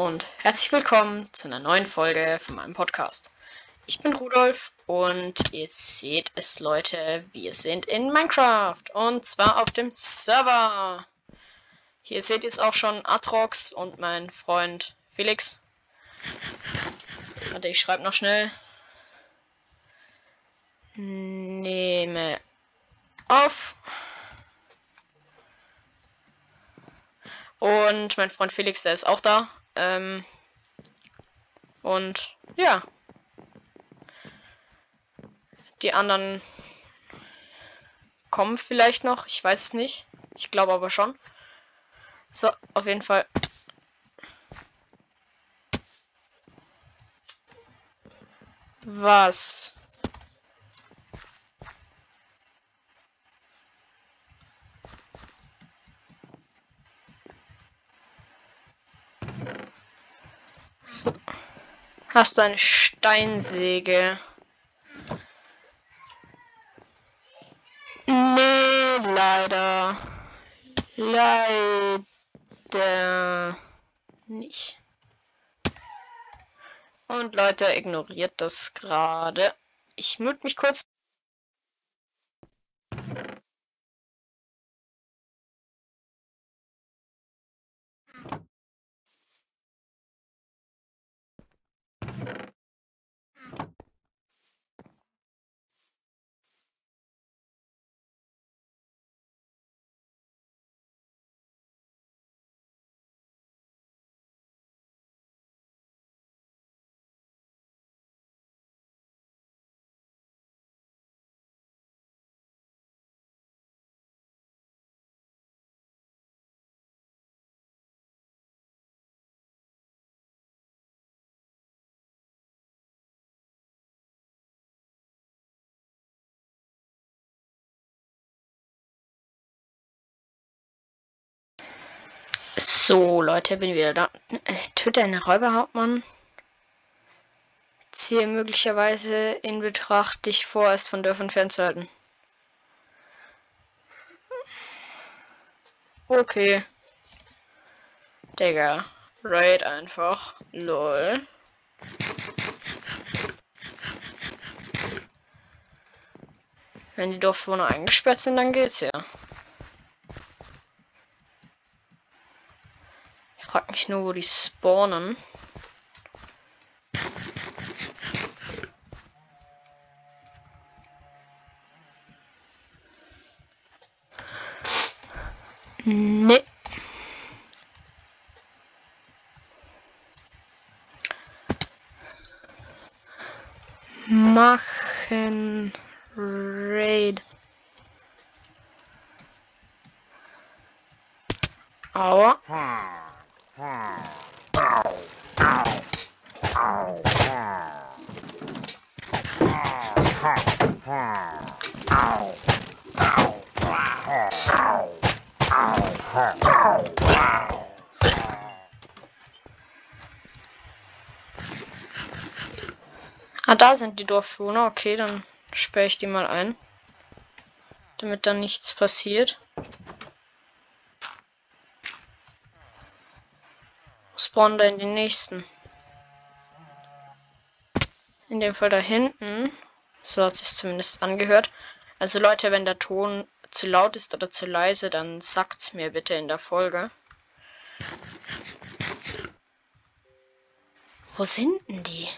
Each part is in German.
und herzlich willkommen zu einer neuen Folge von meinem Podcast. Ich bin Rudolf und ihr seht es, Leute, wir sind in Minecraft und zwar auf dem Server. Hier seht ihr es auch schon Atrox und mein Freund Felix. Warte, ich schreibe noch schnell. Nehme auf. Und mein Freund Felix, der ist auch da. Ähm, und ja. Die anderen kommen vielleicht noch. Ich weiß es nicht. Ich glaube aber schon. So, auf jeden Fall. Was? Hast du eine Steinsäge? Nee, leider. Leider nicht. Und Leute, ignoriert das gerade. Ich mute mich kurz. So, Leute, bin wieder da. Äh, töte einen Räuberhauptmann. Ziehe möglicherweise in Betracht, dich vorerst von Dörfern fernzuhalten. Okay. Digga. Raid einfach. Lol. Wenn die Dorfbewohner eingesperrt sind, dann geht's ja. Frag mich nur, wo die spawnen. Nee. Machen Raid. Aua. Ah, da sind die Dorfbewohner. Okay, dann sperre ich die mal ein. Damit dann nichts passiert. Spawnen in den nächsten. In dem Fall da hinten. So hat es zumindest angehört. Also Leute, wenn der Ton zu laut ist oder zu leise, dann sagt's mir bitte in der Folge. Wo sind denn die?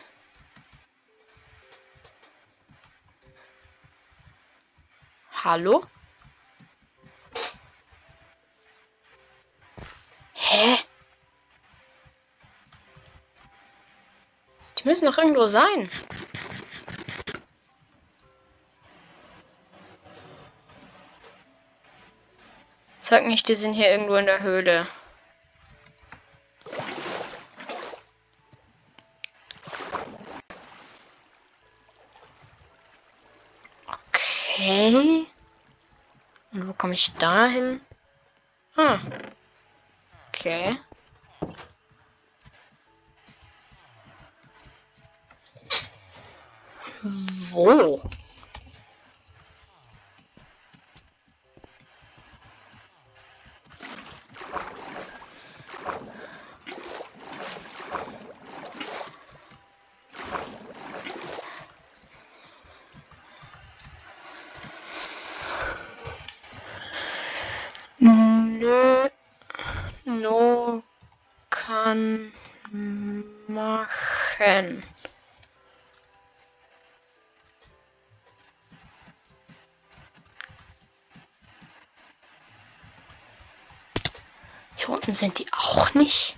Hallo? Hä? Die müssen doch irgendwo sein. Sag nicht, die sind hier irgendwo in der Höhle. Okay. Und wo komme ich da hin? Ah. Okay. Wo? Nö, kann machen. Hier unten sind die auch nicht.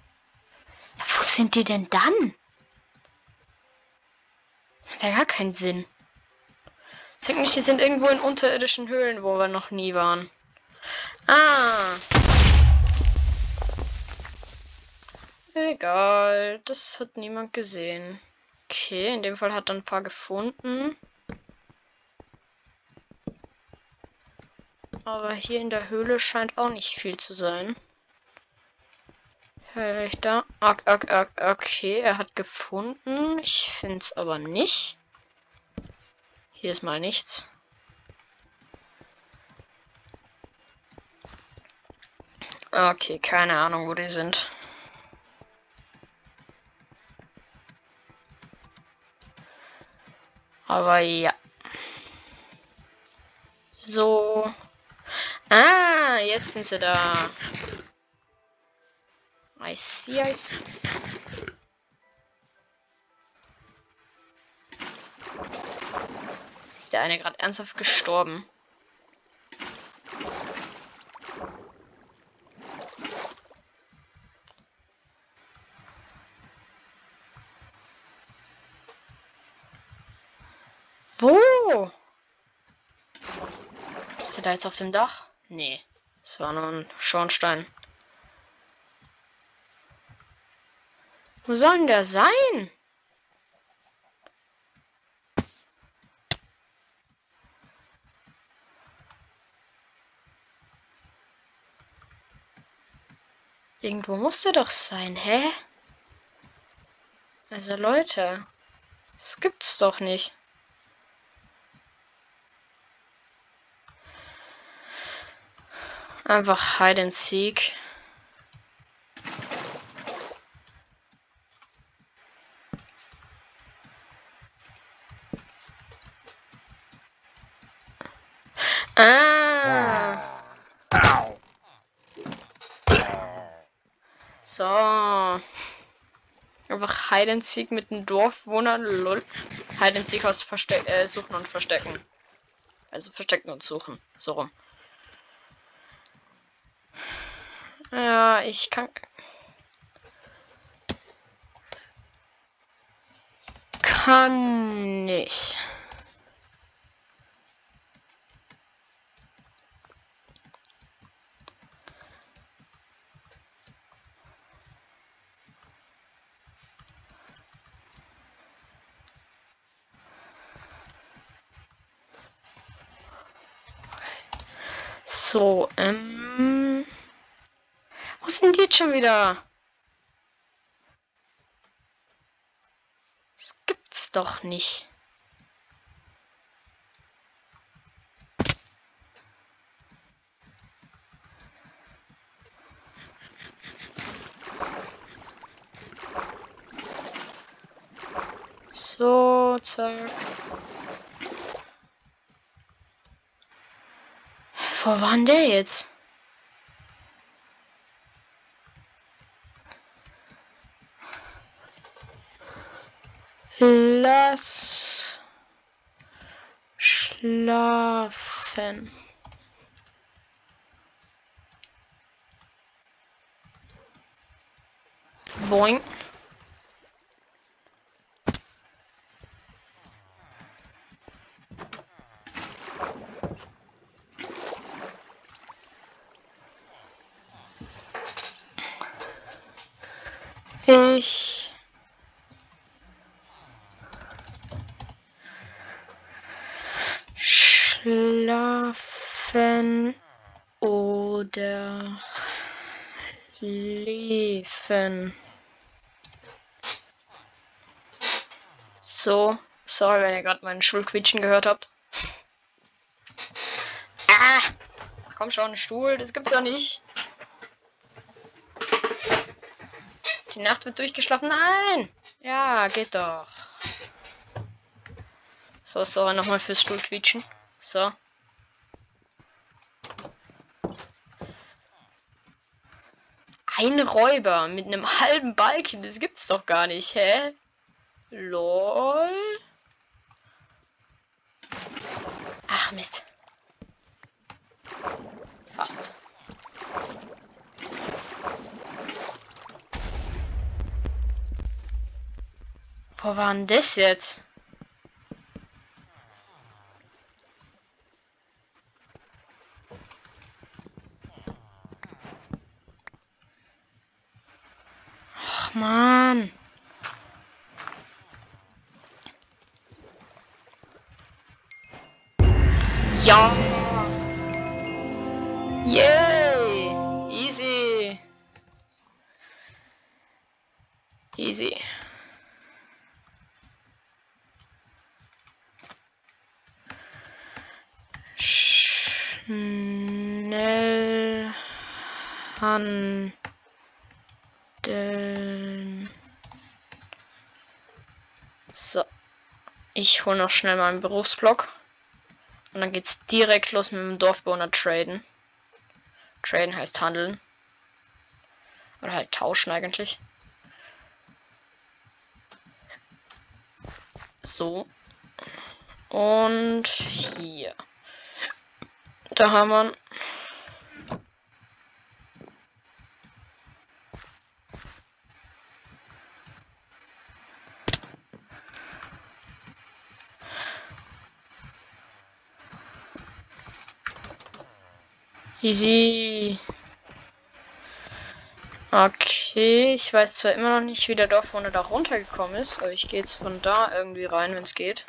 Ja, wo sind die denn dann? Hat ja gar keinen Sinn. Sag nicht, die sind irgendwo in unterirdischen Höhlen, wo wir noch nie waren. Ah. Egal, das hat niemand gesehen. Okay, in dem Fall hat er ein paar gefunden. Aber hier in der Höhle scheint auch nicht viel zu sein. Vielleicht da. Okay, er hat gefunden. Ich finde es aber nicht. Hier ist mal nichts. Okay, keine Ahnung, wo die sind. Aber ja. So. Ah, jetzt sind sie da. I see, I see. Ist der eine gerade ernsthaft gestorben? Wo? Ist der da jetzt auf dem Dach? Nee. Es war nur ein Schornstein. Wo soll denn der sein? Irgendwo muss der doch sein, hä? Also Leute, das gibt's doch nicht. Einfach Hide and Seek. Ah. So. Einfach Hide and Seek mit den Dorfwohnern. Lol. Hide and Seek aus Verste äh, Suchen und Verstecken. Also Verstecken und Suchen. So rum. Ja, ich kann. Kann nicht. So, ähm. Wo sind die jetzt schon wieder? Das gibt's doch nicht. So, zack. Wo war denn der jetzt? Lass schlafen. Boing. Ich schlafen oder liefen. So, sorry, wenn ihr gerade meinen Schulquitschen gehört habt. Ah, komm schon, Stuhl, das gibt's ja nicht. Die Nacht wird durchgeschlafen. Nein! Ja, geht doch. So, so, nochmal fürs Stuhl quietschen. So. Ein Räuber mit einem halben Balken, das gibt's doch gar nicht, hä? Lol. Ach Mist. Fast. Wo war denn das jetzt? Ach man. Ja. Schnell handeln. So. Ich hole noch schnell meinen Berufsblock. Und dann geht's direkt los mit dem Dorfbewohner traden. Traden heißt handeln. Oder halt tauschen eigentlich. So. Und hier. Haben wir Easy. Okay, ich weiß zwar immer noch nicht, wie der Dorfwohner da runtergekommen ist, aber ich gehe jetzt von da irgendwie rein, wenn es geht.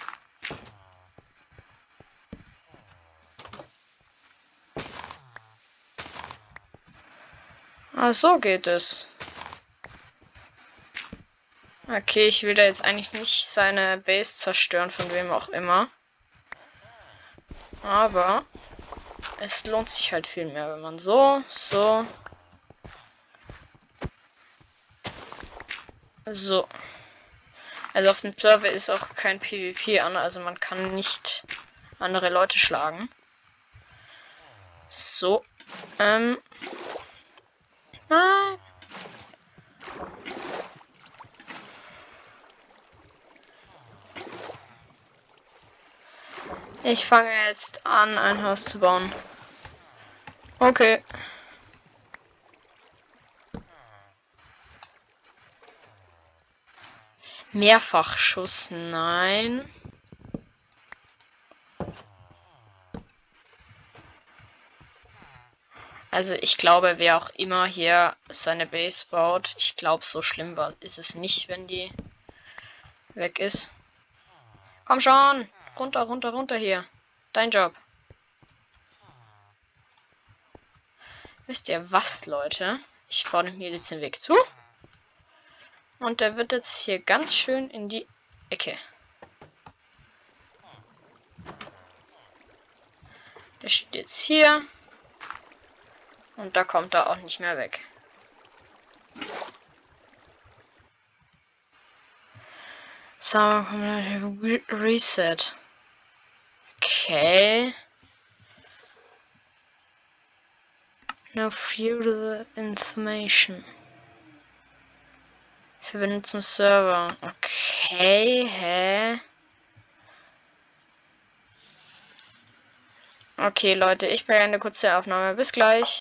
Ah, so geht es. Okay, ich will da jetzt eigentlich nicht seine Base zerstören, von wem auch immer. Aber es lohnt sich halt viel mehr, wenn man so, so, so. Also auf dem Server ist auch kein PvP an, also man kann nicht andere Leute schlagen. So. Ähm. Nein. Ich fange jetzt an, ein Haus zu bauen. Okay. Mehrfachschuss, nein. Also ich glaube, wer auch immer hier seine Base baut, ich glaube, so schlimm ist es nicht, wenn die weg ist. Komm schon! Runter, runter, runter hier. Dein Job. Wisst ihr was, Leute? Ich baue mir jetzt den Weg zu. Und der wird jetzt hier ganz schön in die Ecke. Der steht jetzt hier. Und da kommt er auch nicht mehr weg. So, Reset. Okay. Now further information. Verbinden zum Server. Okay, hä? Okay, Leute, ich beende kurz die Aufnahme. Bis gleich.